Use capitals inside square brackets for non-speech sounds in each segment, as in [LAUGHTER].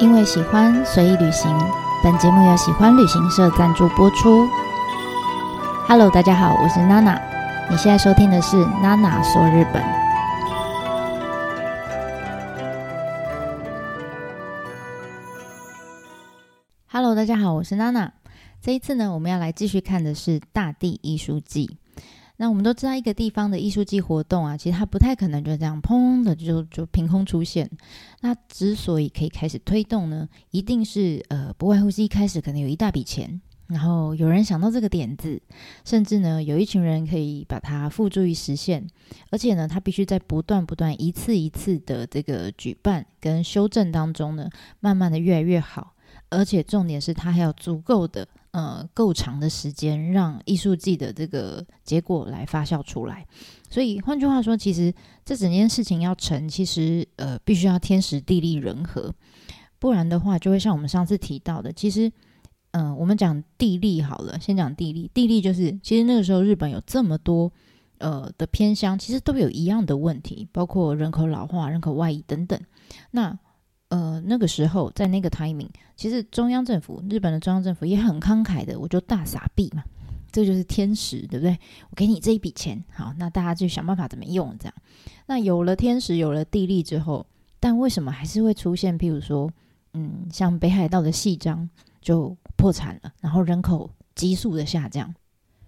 因为喜欢随意旅行，本节目由喜欢旅行社赞助播出。Hello，大家好，我是娜娜。你现在收听的是娜娜说日本。Hello，大家好，我是娜娜。这一次呢，我们要来继续看的是大地艺术季。那我们都知道，一个地方的艺术季活动啊，其实它不太可能就这样砰的就就凭空出现。那之所以可以开始推动呢，一定是呃，不外乎是一开始可能有一大笔钱，然后有人想到这个点子，甚至呢，有一群人可以把它付诸于实现，而且呢，它必须在不断不断一次一次的这个举办跟修正当中呢，慢慢的越来越好，而且重点是它还有足够的。呃，够长的时间让艺术季的这个结果来发酵出来，所以换句话说，其实这整件事情要成，其实呃，必须要天时地利人和，不然的话，就会像我们上次提到的，其实，嗯，我们讲地利好了，先讲地利，地利就是其实那个时候日本有这么多呃的偏乡，其实都有一样的问题，包括人口老化、人口外移等等，那。呃，那个时候在那个 timing，其实中央政府，日本的中央政府也很慷慨的，我就大傻币嘛，这就是天时，对不对？我给你这一笔钱，好，那大家就想办法怎么用，这样。那有了天时，有了地利之后，但为什么还是会出现，譬如说，嗯，像北海道的细章就破产了，然后人口急速的下降，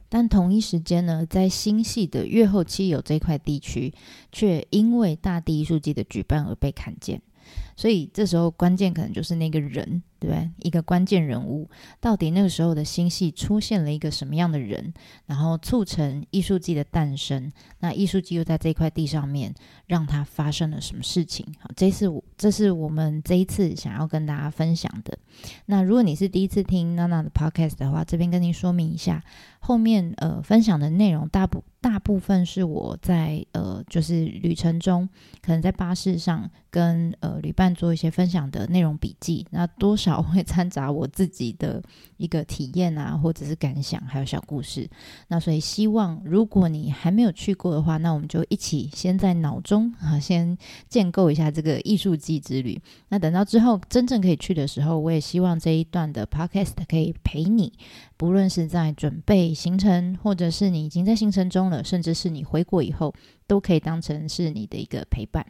但同一时间呢，在新系的越后期有这块地区，却因为大地艺术季的举办而被看见。所以这时候关键可能就是那个人。对？一个关键人物，到底那个时候的星系出现了一个什么样的人，然后促成艺术季的诞生？那艺术季又在这块地上面，让它发生了什么事情？好，这是这是我们这一次想要跟大家分享的。那如果你是第一次听娜娜的 podcast 的话，这边跟您说明一下，后面呃分享的内容大部大部分是我在呃就是旅程中，可能在巴士上跟呃旅伴做一些分享的内容笔记，那多少。会掺杂我自己的一个体验啊，或者是感想，还有小故事。那所以希望，如果你还没有去过的话，那我们就一起先在脑中啊，先建构一下这个艺术季之旅。那等到之后真正可以去的时候，我也希望这一段的 podcast 可以陪你，不论是在准备行程，或者是你已经在行程中了，甚至是你回国以后，都可以当成是你的一个陪伴。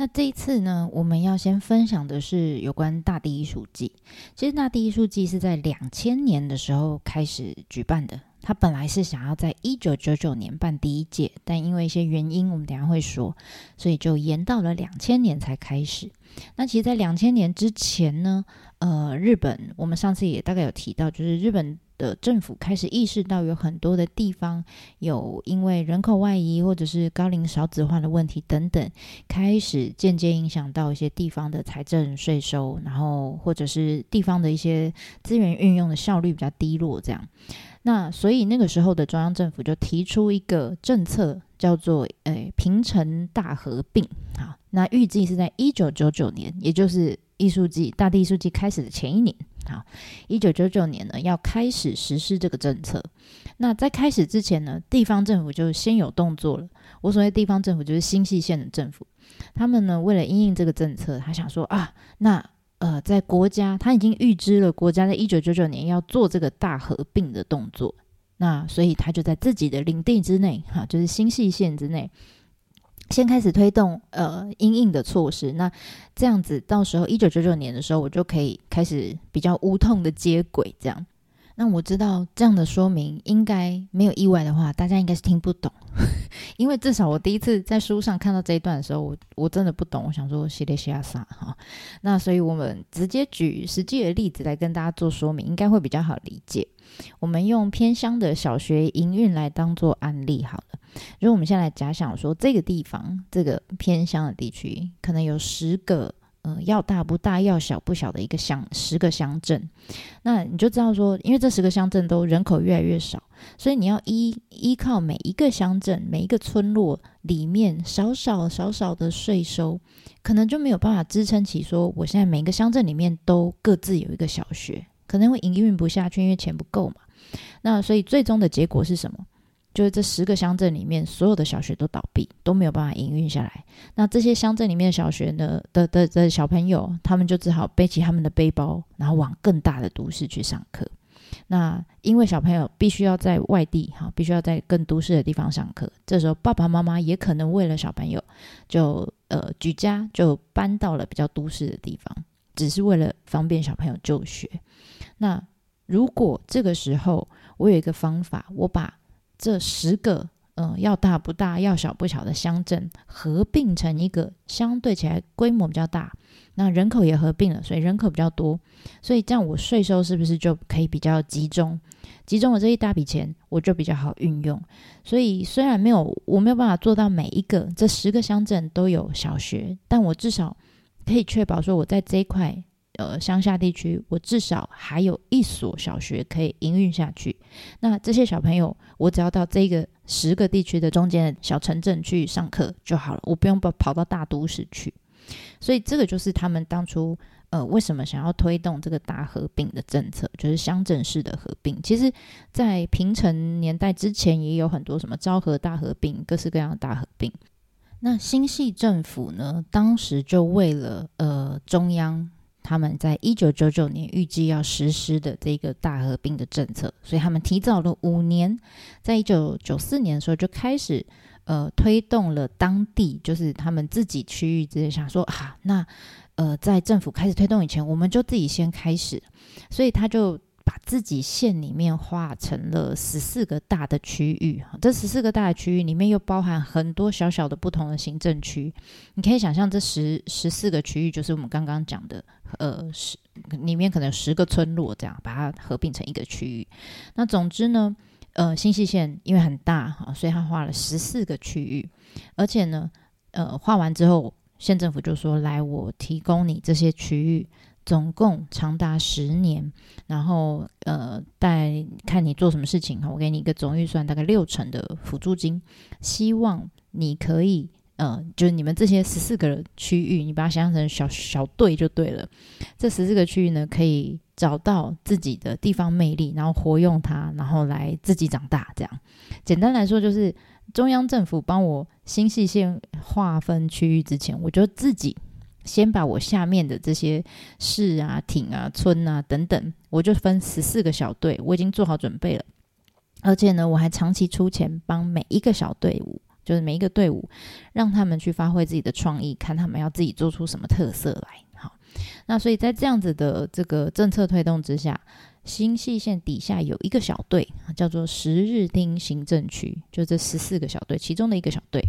那这一次呢，我们要先分享的是有关大地艺术季。其实大地艺术季是在两千年的时候开始举办的，他本来是想要在一九九九年办第一届，但因为一些原因，我们等下会说，所以就延到了两千年才开始。那其实，在两千年之前呢，呃，日本我们上次也大概有提到，就是日本。的政府开始意识到有很多的地方有因为人口外移或者是高龄少子化的问题等等，开始间接影响到一些地方的财政税收，然后或者是地方的一些资源运用的效率比较低落，这样。那所以那个时候的中央政府就提出一个政策，叫做“诶平城大合并”。好，那预计是在一九九九年，也就是艺术季大地艺术季开始的前一年。好，一九九九年呢，要开始实施这个政策。那在开始之前呢，地方政府就先有动作了。我所谓地方政府，就是新系县的政府。他们呢，为了应应这个政策，他想说啊，那呃，在国家他已经预知了国家在一九九九年要做这个大合并的动作，那所以他就在自己的领地之内，哈，就是新系县之内。先开始推动呃阴影的措施，那这样子到时候一九九九年的时候，我就可以开始比较无痛的接轨，这样。那我知道这样的说明应该没有意外的话，大家应该是听不懂，[LAUGHS] 因为至少我第一次在书上看到这一段的时候，我我真的不懂，我想说西列西亚萨哈。那所以我们直接举实际的例子来跟大家做说明，应该会比较好理解。我们用偏乡的小学营运来当做案例好了。如果我们先来假想说，这个地方这个偏乡的地区，可能有十个，呃，要大不大，要小不小的一个乡，十个乡镇，那你就知道说，因为这十个乡镇都人口越来越少，所以你要依依靠每一个乡镇、每一个村落里面少少少少的税收，可能就没有办法支撑起说，我现在每个乡镇里面都各自有一个小学。可能会营运不下去，因为钱不够嘛。那所以最终的结果是什么？就是这十个乡镇里面，所有的小学都倒闭，都没有办法营运下来。那这些乡镇里面的小学呢的的的小朋友，他们就只好背起他们的背包，然后往更大的都市去上课。那因为小朋友必须要在外地哈，必须要在更都市的地方上课，这时候爸爸妈妈也可能为了小朋友，就呃举家就搬到了比较都市的地方，只是为了方便小朋友就学。那如果这个时候我有一个方法，我把这十个嗯要大不大要小不小的乡镇合并成一个相对起来规模比较大。那人口也合并了，所以人口比较多，所以这样我税收是不是就可以比较集中？集中了这一大笔钱，我就比较好运用。所以虽然没有我没有办法做到每一个这十个乡镇都有小学，但我至少可以确保说我在这一块呃乡下地区，我至少还有一所小学可以营运下去。那这些小朋友，我只要到这个十个地区的中间的小城镇去上课就好了，我不用跑跑到大都市去。所以这个就是他们当初呃为什么想要推动这个大合并的政策，就是乡镇式的合并。其实，在平成年代之前也有很多什么昭和大合并，各式各样的大合并。那新系政府呢，当时就为了呃中央他们在一九九九年预计要实施的这个大合并的政策，所以他们提早了五年，在一九九四年的时候就开始。呃，推动了当地就是他们自己区域，直接想说啊，那呃，在政府开始推动以前，我们就自己先开始，所以他就把自己县里面划成了十四个大的区域。这十四个大的区域里面又包含很多小小的不同的行政区，你可以想象这十十四个区域就是我们刚刚讲的，呃，十里面可能十个村落这样把它合并成一个区域。那总之呢。呃，新西县因为很大哈，所以他画了十四个区域，而且呢，呃，画完之后，县政府就说：“来，我提供你这些区域，总共长达十年，然后呃，带看你做什么事情哈，我给你一个总预算，大概六成的辅助金，希望你可以。”嗯，就是你们这些十四个区域，你把它想象成小小队就对了。这十四个区域呢，可以找到自己的地方魅力，然后活用它，然后来自己长大。这样，简单来说，就是中央政府帮我新细线划分区域之前，我就自己先把我下面的这些市啊、町啊、村啊等等，我就分十四个小队，我已经做好准备了。而且呢，我还长期出钱帮每一个小队伍。就是每一个队伍，让他们去发挥自己的创意，看他们要自己做出什么特色来。好，那所以在这样子的这个政策推动之下，新细线底下有一个小队，叫做十日町行政区，就这十四个小队其中的一个小队。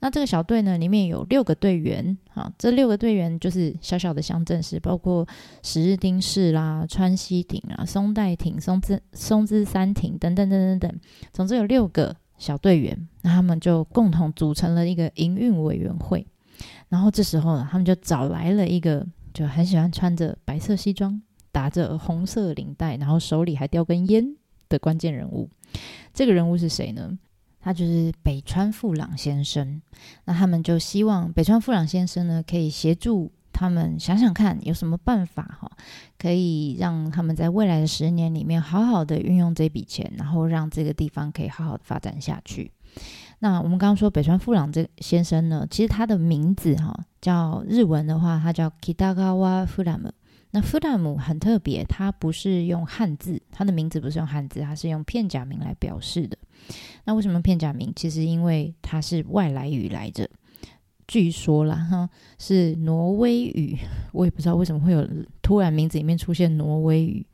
那这个小队呢，里面有六个队员，好，这六个队员就是小小的乡镇市，包括十日町市啦、川西町啊、松代町、松之松之山町等等等等等，总之有六个。小队员，那他们就共同组成了一个营运委员会。然后这时候呢，他们就找来了一个就很喜欢穿着白色西装、打着红色领带，然后手里还叼根烟的关键人物。这个人物是谁呢？他就是北川富朗先生。那他们就希望北川富朗先生呢，可以协助。他们想想看，有什么办法哈，可以让他们在未来的十年里面好好的运用这笔钱，然后让这个地方可以好好的发展下去。那我们刚刚说北川富朗这先生呢，其实他的名字哈叫日文的话，他叫 Kitagawa Fulam。那 Fulam 很特别，他不是用汉字，他的名字不是用汉字，他是用片假名来表示的。那为什么片假名？其实因为它是外来语来着。据说啦，哈，是挪威语，我也不知道为什么会有突然名字里面出现挪威语。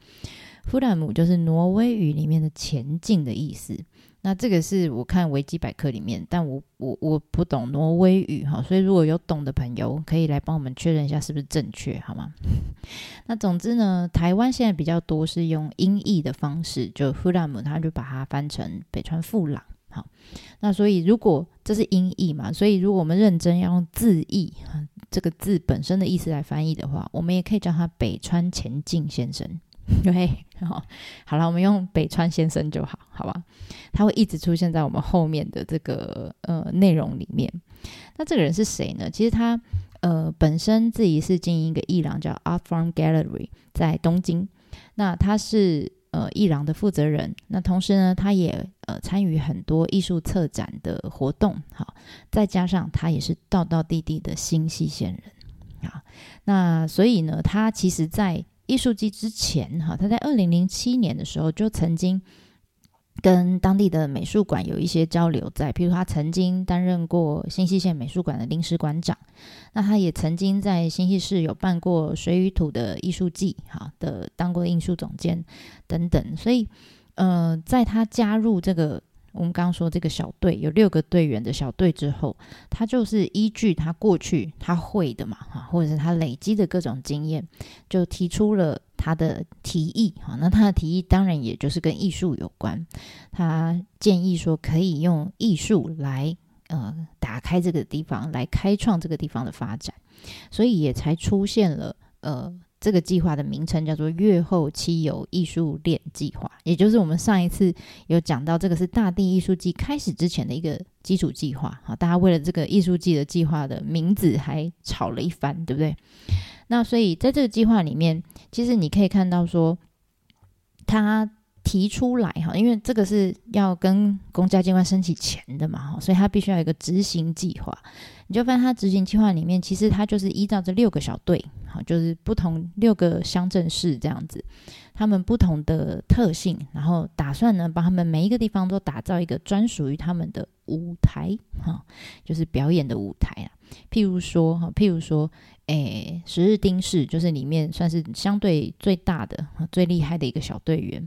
弗兰姆就是挪威语里面的前进的意思。那这个是我看维基百科里面，但我我我不懂挪威语哈，所以如果有懂的朋友可以来帮我们确认一下是不是正确，好吗？[LAUGHS] 那总之呢，台湾现在比较多是用音译的方式，就弗兰姆他就把它翻成北川富朗。好，那所以如果这是音译嘛，所以如果我们认真要用字义这个字本身的意思来翻译的话，我们也可以叫他北川前进先生。[LAUGHS] 对，好，好了，我们用北川先生就好，好吧？他会一直出现在我们后面的这个呃内容里面。那这个人是谁呢？其实他呃本身自己是经营一个艺廊叫 Art Farm Gallery，在东京。那他是。呃艺廊的负责人。那同时呢，他也呃参与很多艺术策展的活动。好，再加上他也是道道地地的新西县人啊。那所以呢，他其实在艺术季之前哈，他在二零零七年的时候就曾经。跟当地的美术馆有一些交流，在，譬如他曾经担任过新溪县美术馆的临时馆长，那他也曾经在新溪市有办过水与土的艺术季，哈的当过艺术总监等等，所以，呃，在他加入这个。我们刚刚说这个小队有六个队员的小队之后，他就是依据他过去他会的嘛，哈，或者是他累积的各种经验，就提出了他的提议，哈，那他的提议当然也就是跟艺术有关，他建议说可以用艺术来呃打开这个地方，来开创这个地方的发展，所以也才出现了呃。这个计划的名称叫做“月后期游艺术链计划”，也就是我们上一次有讲到，这个是大地艺术季开始之前的一个基础计划。好，大家为了这个艺术季的计划的名字还吵了一番，对不对？那所以在这个计划里面，其实你可以看到说，他提出来哈，因为这个是要跟公家机关申请钱的嘛，哈，所以他必须要有一个执行计划。你就发现，他执行计划里面，其实他就是依照这六个小队，好，就是不同六个乡镇市这样子，他们不同的特性，然后打算呢，帮他们每一个地方都打造一个专属于他们的舞台，哈，就是表演的舞台啊。譬如说，哈，譬如说，诶，十日町市就是里面算是相对最大的、最厉害的一个小队员，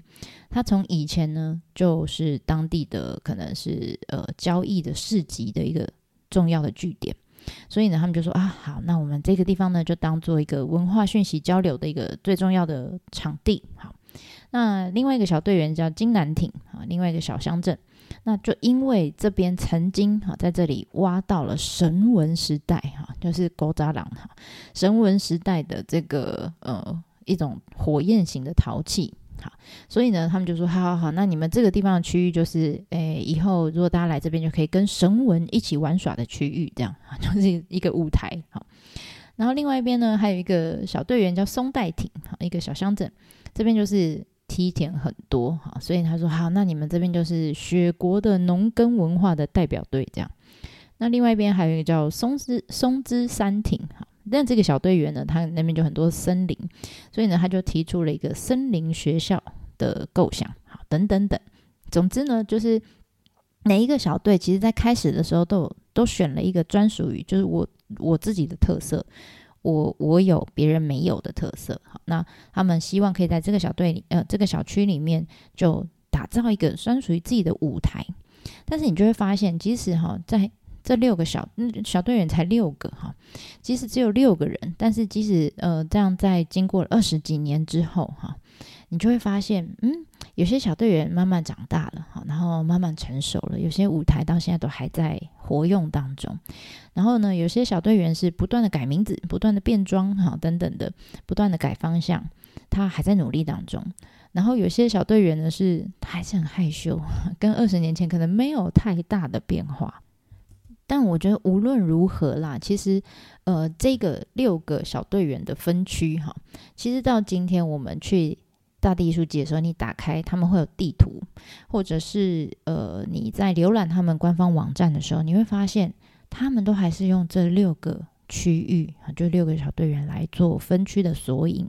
他从以前呢，就是当地的可能是呃交易的市集的一个。重要的据点，所以呢，他们就说啊，好，那我们这个地方呢，就当做一个文化讯息交流的一个最重要的场地。好，那另外一个小队员叫金南町啊，另外一个小乡镇，那就因为这边曾经哈在这里挖到了神文时代哈，就是勾扎郎哈神文时代的这个呃一种火焰型的陶器。好，所以呢，他们就说：好好好，那你们这个地方的区域就是，诶，以后如果大家来这边，就可以跟神文一起玩耍的区域，这样 [LAUGHS] 就是一个舞台。好，然后另外一边呢，还有一个小队员叫松代町，好，一个小乡镇，这边就是梯田很多，哈，所以他说：好，那你们这边就是雪国的农耕文化的代表队，这样。那另外一边还有一个叫松之松之山町，哈。但这个小队员呢，他那边就很多森林，所以呢，他就提出了一个森林学校的构想，好，等等等。总之呢，就是每一个小队，其实在开始的时候都有都选了一个专属于，就是我我自己的特色，我我有别人没有的特色。好，那他们希望可以在这个小队里，呃，这个小区里面就打造一个专属于自己的舞台。但是你就会发现，即使哈在这六个小小队员才六个哈，即使只有六个人，但是即使呃这样，在经过二十几年之后哈，你就会发现，嗯，有些小队员慢慢长大了哈，然后慢慢成熟了，有些舞台到现在都还在活用当中。然后呢，有些小队员是不断的改名字，不断的变装哈等等的，不断的改方向，他还在努力当中。然后有些小队员呢，是还是很害羞，[LAUGHS] 跟二十年前可能没有太大的变化。但我觉得无论如何啦，其实，呃，这个六个小队员的分区哈，其实到今天我们去大地艺术节的时候，你打开他们会有地图，或者是呃你在浏览他们官方网站的时候，你会发现他们都还是用这六个。区域啊，就六个小队员来做分区的索引，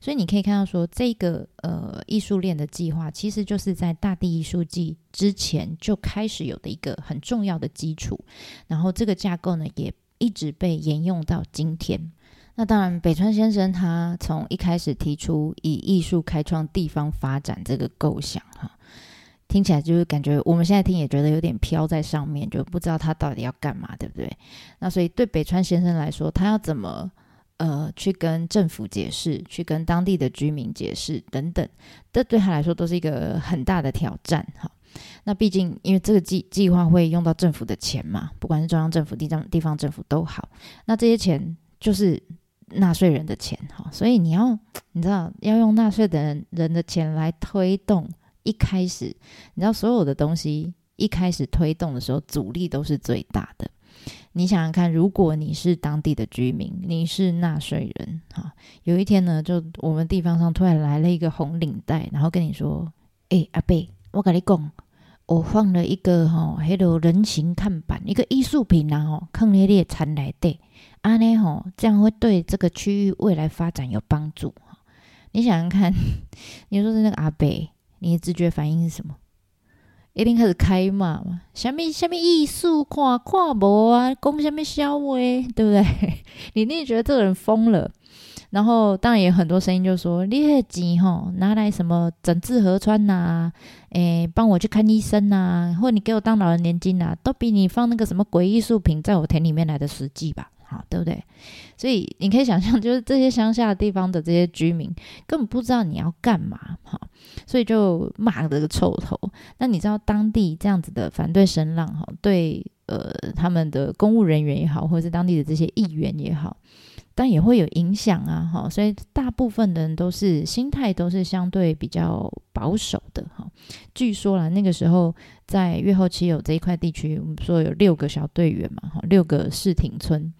所以你可以看到说，这个呃艺术链的计划，其实就是在大地艺术季之前就开始有的一个很重要的基础，然后这个架构呢，也一直被沿用到今天。那当然，北川先生他从一开始提出以艺术开创地方发展这个构想，哈。听起来就是感觉我们现在听也觉得有点飘在上面，就不知道他到底要干嘛，对不对？那所以对北川先生来说，他要怎么呃去跟政府解释，去跟当地的居民解释等等，这对他来说都是一个很大的挑战哈。那毕竟因为这个计计划会用到政府的钱嘛，不管是中央政府、地方地方政府都好，那这些钱就是纳税人的钱哈，所以你要你知道要用纳税的人人的钱来推动。一开始，你知道所有的东西一开始推动的时候，阻力都是最大的。你想想看，如果你是当地的居民，你是纳税人，哈，有一天呢，就我们地方上突然来了一个红领带，然后跟你说：“哎，阿贝，我跟你讲，我放了一个哈，迄个人形看板，一个艺术品啊，吼，坑咧咧产来的，安尼吼，这样会对这个区域未来发展有帮助。”，你想想看，[LAUGHS] 你说是那个阿北，你的直觉反应是什么？一定开始开骂嘛？什么什么艺术看看无啊？讲什么笑话，对不对？[LAUGHS] 你一定觉得这个人疯了。然后当然也很多声音就说：“你的钱吼拿来什么整治河川呐？诶，帮我去看医生呐？或你给我当老人年金呐？都比你放那个什么鬼艺术品在我田里面来的实际吧？好，对不对？所以你可以想象，就是这些乡下地方的这些居民根本不知道你要干嘛，哈。”所以就骂了个臭头。那你知道当地这样子的反对声浪哈，对呃他们的公务人员也好，或者是当地的这些议员也好，但也会有影响啊哈。所以大部分的人都是心态都是相对比较保守的哈。据说啦，那个时候在越后期有这一块地区，我们说有六个小队员嘛哈，六个市町村，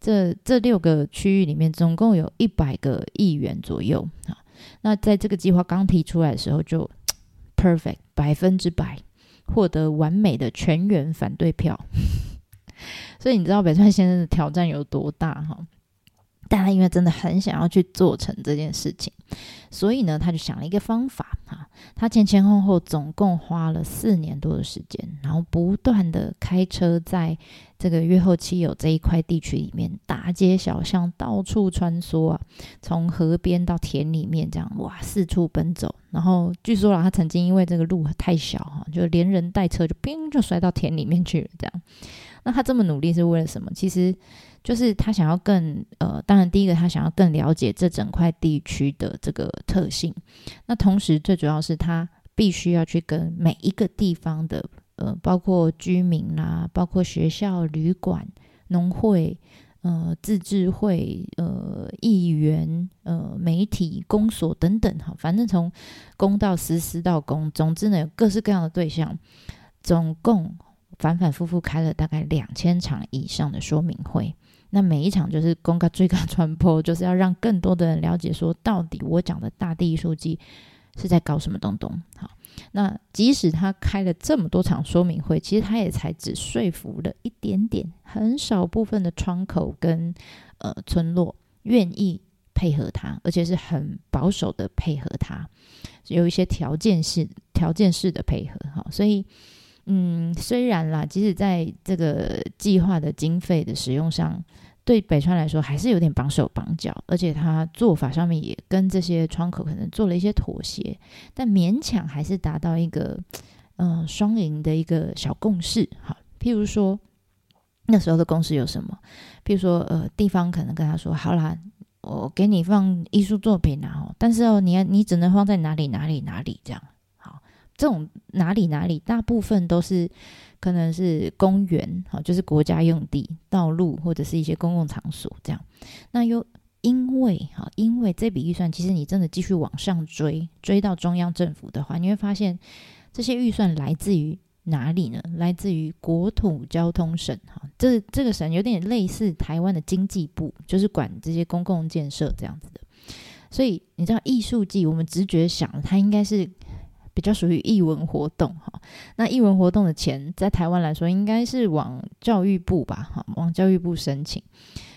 这这六个区域里面总共有一百个议员左右哈。那在这个计划刚提出来的时候，就 perfect 百分之百获得完美的全员反对票，[LAUGHS] 所以你知道北川先生的挑战有多大哈？但他因为真的很想要去做成这件事情，所以呢，他就想了一个方法哈。他前前后后总共花了四年多的时间，然后不断的开车在这个月后期有这一块地区里面，大街小巷到处穿梭啊，从河边到田里面这样哇四处奔走。然后据说啊，他曾经因为这个路太小哈，就连人带车就砰就摔到田里面去了。这样，那他这么努力是为了什么？其实。就是他想要更呃，当然第一个他想要更了解这整块地区的这个特性，那同时最主要是他必须要去跟每一个地方的呃，包括居民啦，包括学校、旅馆、农会、呃自治会、呃议员、呃媒体、公所等等哈，反正从公到私，私到公，总之呢有各式各样的对象，总共反反复复开了大概两千场以上的说明会。那每一场就是公开追赶传播，就是要让更多的人了解，说到底我讲的大地艺术季是在搞什么东东。好，那即使他开了这么多场说明会，其实他也才只说服了一点点，很少部分的窗口跟呃村落愿意配合他，而且是很保守的配合他，有一些条件式条件式的配合。好，所以。嗯，虽然啦，即使在这个计划的经费的使用上，对北川来说还是有点绑手绑脚，而且他做法上面也跟这些窗口可能做了一些妥协，但勉强还是达到一个嗯双赢的一个小共识。好，譬如说那时候的共识有什么？譬如说呃，地方可能跟他说，好啦，我给你放艺术作品啊，但是哦，你要你只能放在哪里哪里哪里这样。这种哪里哪里，大部分都是可能是公园，好，就是国家用地、道路或者是一些公共场所这样。那又因为哈，因为这笔预算，其实你真的继续往上追，追到中央政府的话，你会发现这些预算来自于哪里呢？来自于国土交通省，哈，这这个省有点类似台湾的经济部，就是管这些公共建设这样子的。所以你知道艺术季，我们直觉想它应该是。比较属于艺文活动哈，那艺文活动的钱在台湾来说，应该是往教育部吧，哈，往教育部申请。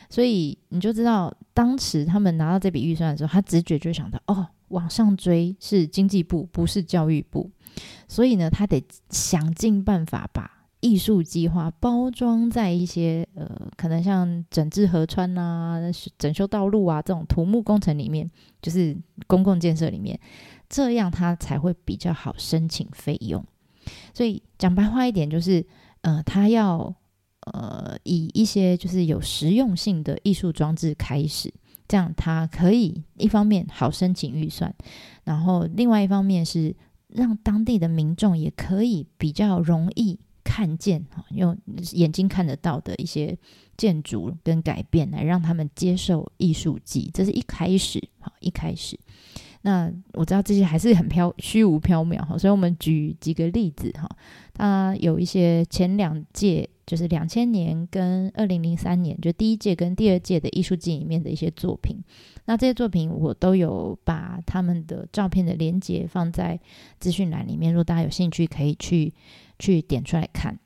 所以你就知道，当时他们拿到这笔预算的时候，他直觉就想到，哦，往上追是经济部，不是教育部。所以呢，他得想尽办法把艺术计划包装在一些呃，可能像整治河川啊、整修道路啊这种土木工程里面，就是公共建设里面。这样他才会比较好申请费用，所以讲白话一点就是，呃，他要呃以一些就是有实用性的艺术装置开始，这样他可以一方面好申请预算，然后另外一方面是让当地的民众也可以比较容易看见哈，用眼睛看得到的一些建筑跟改变来让他们接受艺术季，这是一开始好一开始。那我知道这些还是很飘虚无缥缈哈，所以我们举几个例子哈。它有一些前两届，就是两千年跟二零零三年，就第一届跟第二届的艺术季里面的一些作品。那这些作品我都有把他们的照片的连接放在资讯栏里面，如果大家有兴趣，可以去去点出来看。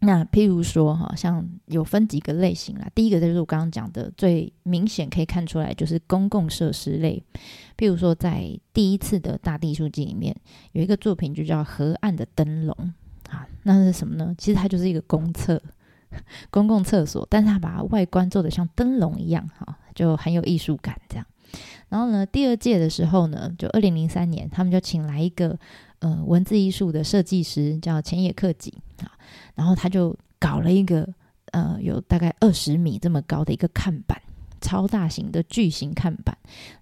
那譬如说，哈，像有分几个类型啦。第一个就是我刚刚讲的，最明显可以看出来就是公共设施类。譬如说，在第一次的大地艺术里面，有一个作品就叫《河岸的灯笼》啊，那是什么呢？其实它就是一个公厕，[LAUGHS] 公共厕所，但是它把外观做的像灯笼一样，哈，就很有艺术感这样。然后呢，第二届的时候呢，就二零零三年，他们就请来一个呃文字艺术的设计师，叫前野克己啊。然后他就搞了一个呃，有大概二十米这么高的一个看板，超大型的巨型看板。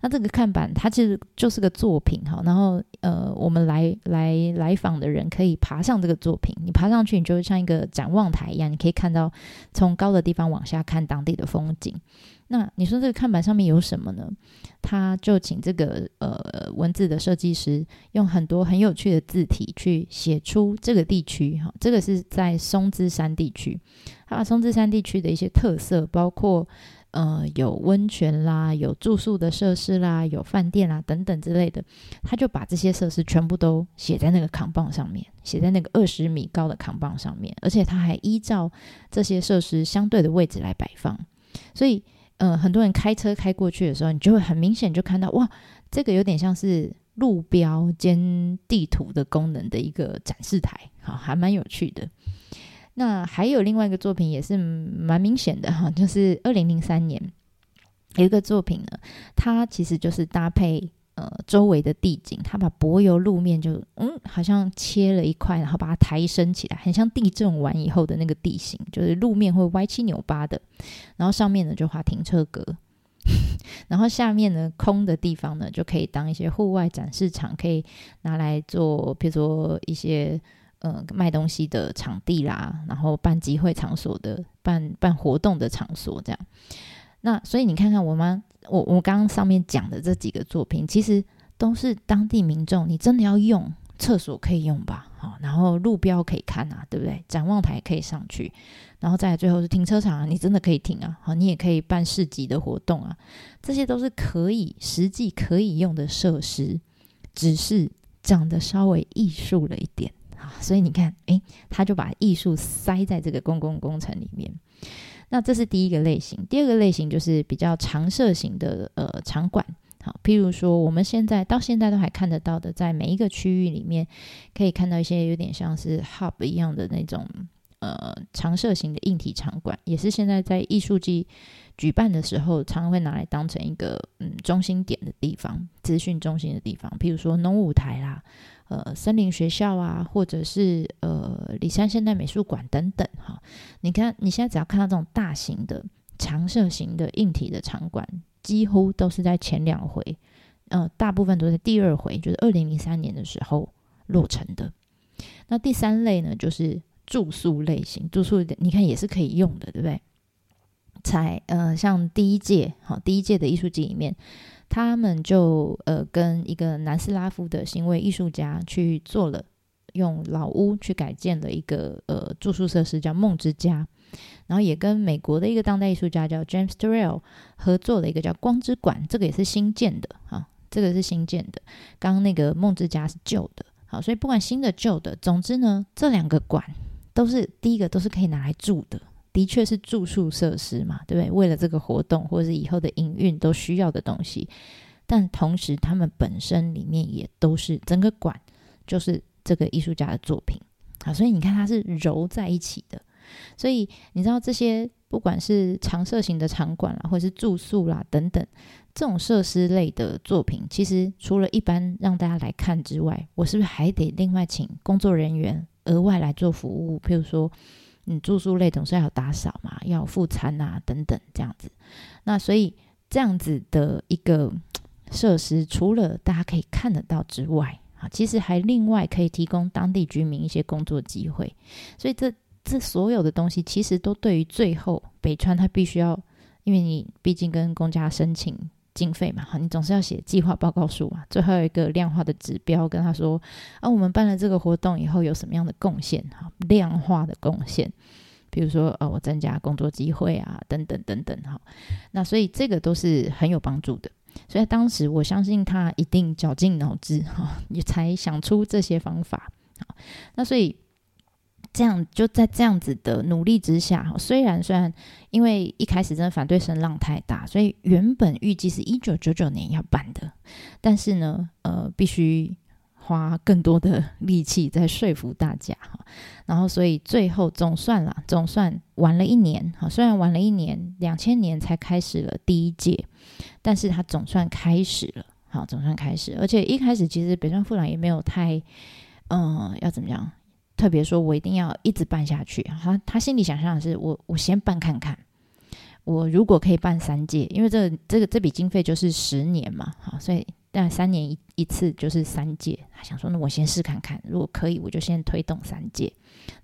那这个看板它其实就是个作品哈。然后呃，我们来来来访的人可以爬上这个作品，你爬上去，你就像一个展望台一样，你可以看到从高的地方往下看当地的风景。那你说这个看板上面有什么呢？他就请这个呃文字的设计师用很多很有趣的字体去写出这个地区哈，这个是在松之山地区，他把松之山地区的一些特色，包括呃有温泉啦，有住宿的设施啦，有饭店啦等等之类的，他就把这些设施全部都写在那个扛棒上面，写在那个二十米高的扛棒上面，而且他还依照这些设施相对的位置来摆放，所以。呃，很多人开车开过去的时候，你就会很明显就看到，哇，这个有点像是路标兼地图的功能的一个展示台，好，还蛮有趣的。那还有另外一个作品也是蛮明显的哈，就是二零零三年有一个作品呢，它其实就是搭配。呃，周围的地景，它把柏油路面就嗯，好像切了一块，然后把它抬升起来，很像地震完以后的那个地形，就是路面会歪七扭八的。然后上面呢就画停车格，[LAUGHS] 然后下面呢空的地方呢就可以当一些户外展示场，可以拿来做，比如说一些呃卖东西的场地啦，然后办集会场所的、办办活动的场所这样。那所以你看看我们。我我刚刚上面讲的这几个作品，其实都是当地民众，你真的要用厕所可以用吧？好，然后路标可以看啊，对不对？展望台可以上去，然后再最后是停车场啊，你真的可以停啊。好，你也可以办市集的活动啊，这些都是可以实际可以用的设施，只是长得稍微艺术了一点所以你看，诶，他就把艺术塞在这个公共工程里面。那这是第一个类型，第二个类型就是比较常设型的呃场馆，好，譬如说我们现在到现在都还看得到的，在每一个区域里面可以看到一些有点像是 hub 一样的那种呃常设型的硬体场馆，也是现在在艺术季举办的时候，常常会拿来当成一个嗯中心点的地方，资讯中心的地方，譬如说农舞台啦。呃，森林学校啊，或者是呃，里山现代美术馆等等，哈，你看你现在只要看到这种大型的长设型的硬体的场馆，几乎都是在前两回，呃，大部分都在第二回，就是二零零三年的时候落成的。那第三类呢，就是住宿类型，住宿你看也是可以用的，对不对？才呃，像第一届，好，第一届的艺术季里面。他们就呃跟一个南斯拉夫的行为艺术家去做了用老屋去改建了一个呃住宿设施，叫梦之家。然后也跟美国的一个当代艺术家叫 James Terrell 合作了一个叫光之馆，这个也是新建的哈，这个是新建的。刚刚那个梦之家是旧的，好，所以不管新的旧的，总之呢，这两个馆都是第一个都是可以拿来住的。的确是住宿设施嘛，对不对？为了这个活动或者是以后的营运都需要的东西，但同时他们本身里面也都是整个馆就是这个艺术家的作品啊，所以你看它是揉在一起的。所以你知道这些不管是常设型的场馆啦，或者是住宿啦等等这种设施类的作品，其实除了一般让大家来看之外，我是不是还得另外请工作人员额外来做服务？譬如说。你住宿类总是要打扫嘛，要付餐啊等等这样子。那所以这样子的一个设施，除了大家可以看得到之外，啊，其实还另外可以提供当地居民一些工作机会。所以这这所有的东西，其实都对于最后北川他必须要，因为你毕竟跟公家申请经费嘛，哈，你总是要写计划报告书嘛，最后一个量化的指标，跟他说啊，我们办了这个活动以后有什么样的贡献，哈，量化的贡献，比如说呃，我增加工作机会啊，等等等等，哈，那所以这个都是很有帮助的，所以当时我相信他一定绞尽脑汁，哈，也才想出这些方法，好，那所以。这样就在这样子的努力之下，虽然虽然因为一开始真的反对声浪太大，所以原本预计是一九九九年要办的，但是呢，呃，必须花更多的力气在说服大家哈。然后，所以最后总算啦，总算晚了一年哈。虽然晚了一年，两千年才开始了第一届，但是它总算开始了，好，总算开始。而且一开始其实北川富朗也没有太，嗯，要怎么样？特别说，我一定要一直办下去。他他心里想象的是，我我先办看看。我如果可以办三届，因为这这个这笔经费就是十年嘛，好，所以但三年一一次就是三届。他想说，那我先试看看，如果可以，我就先推动三届。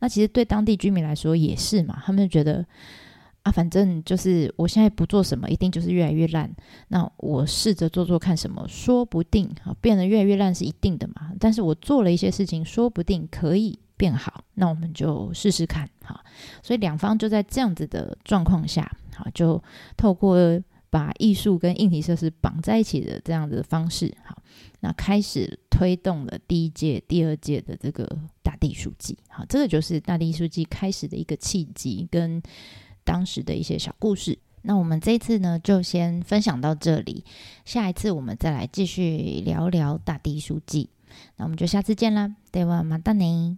那其实对当地居民来说也是嘛，他们觉得啊，反正就是我现在不做什么，一定就是越来越烂。那我试着做做看，什么说不定啊，变得越来越烂是一定的嘛。但是我做了一些事情，说不定可以。变好，那我们就试试看，哈，所以两方就在这样子的状况下，好，就透过把艺术跟硬体设施绑在一起的这样子的方式，好，那开始推动了第一届、第二届的这个大地书记，好，这个就是大地书记开始的一个契机跟当时的一些小故事。那我们这次呢，就先分享到这里，下一次我们再来继续聊聊大地书记，那我们就下次见啦，对哇，马达尼。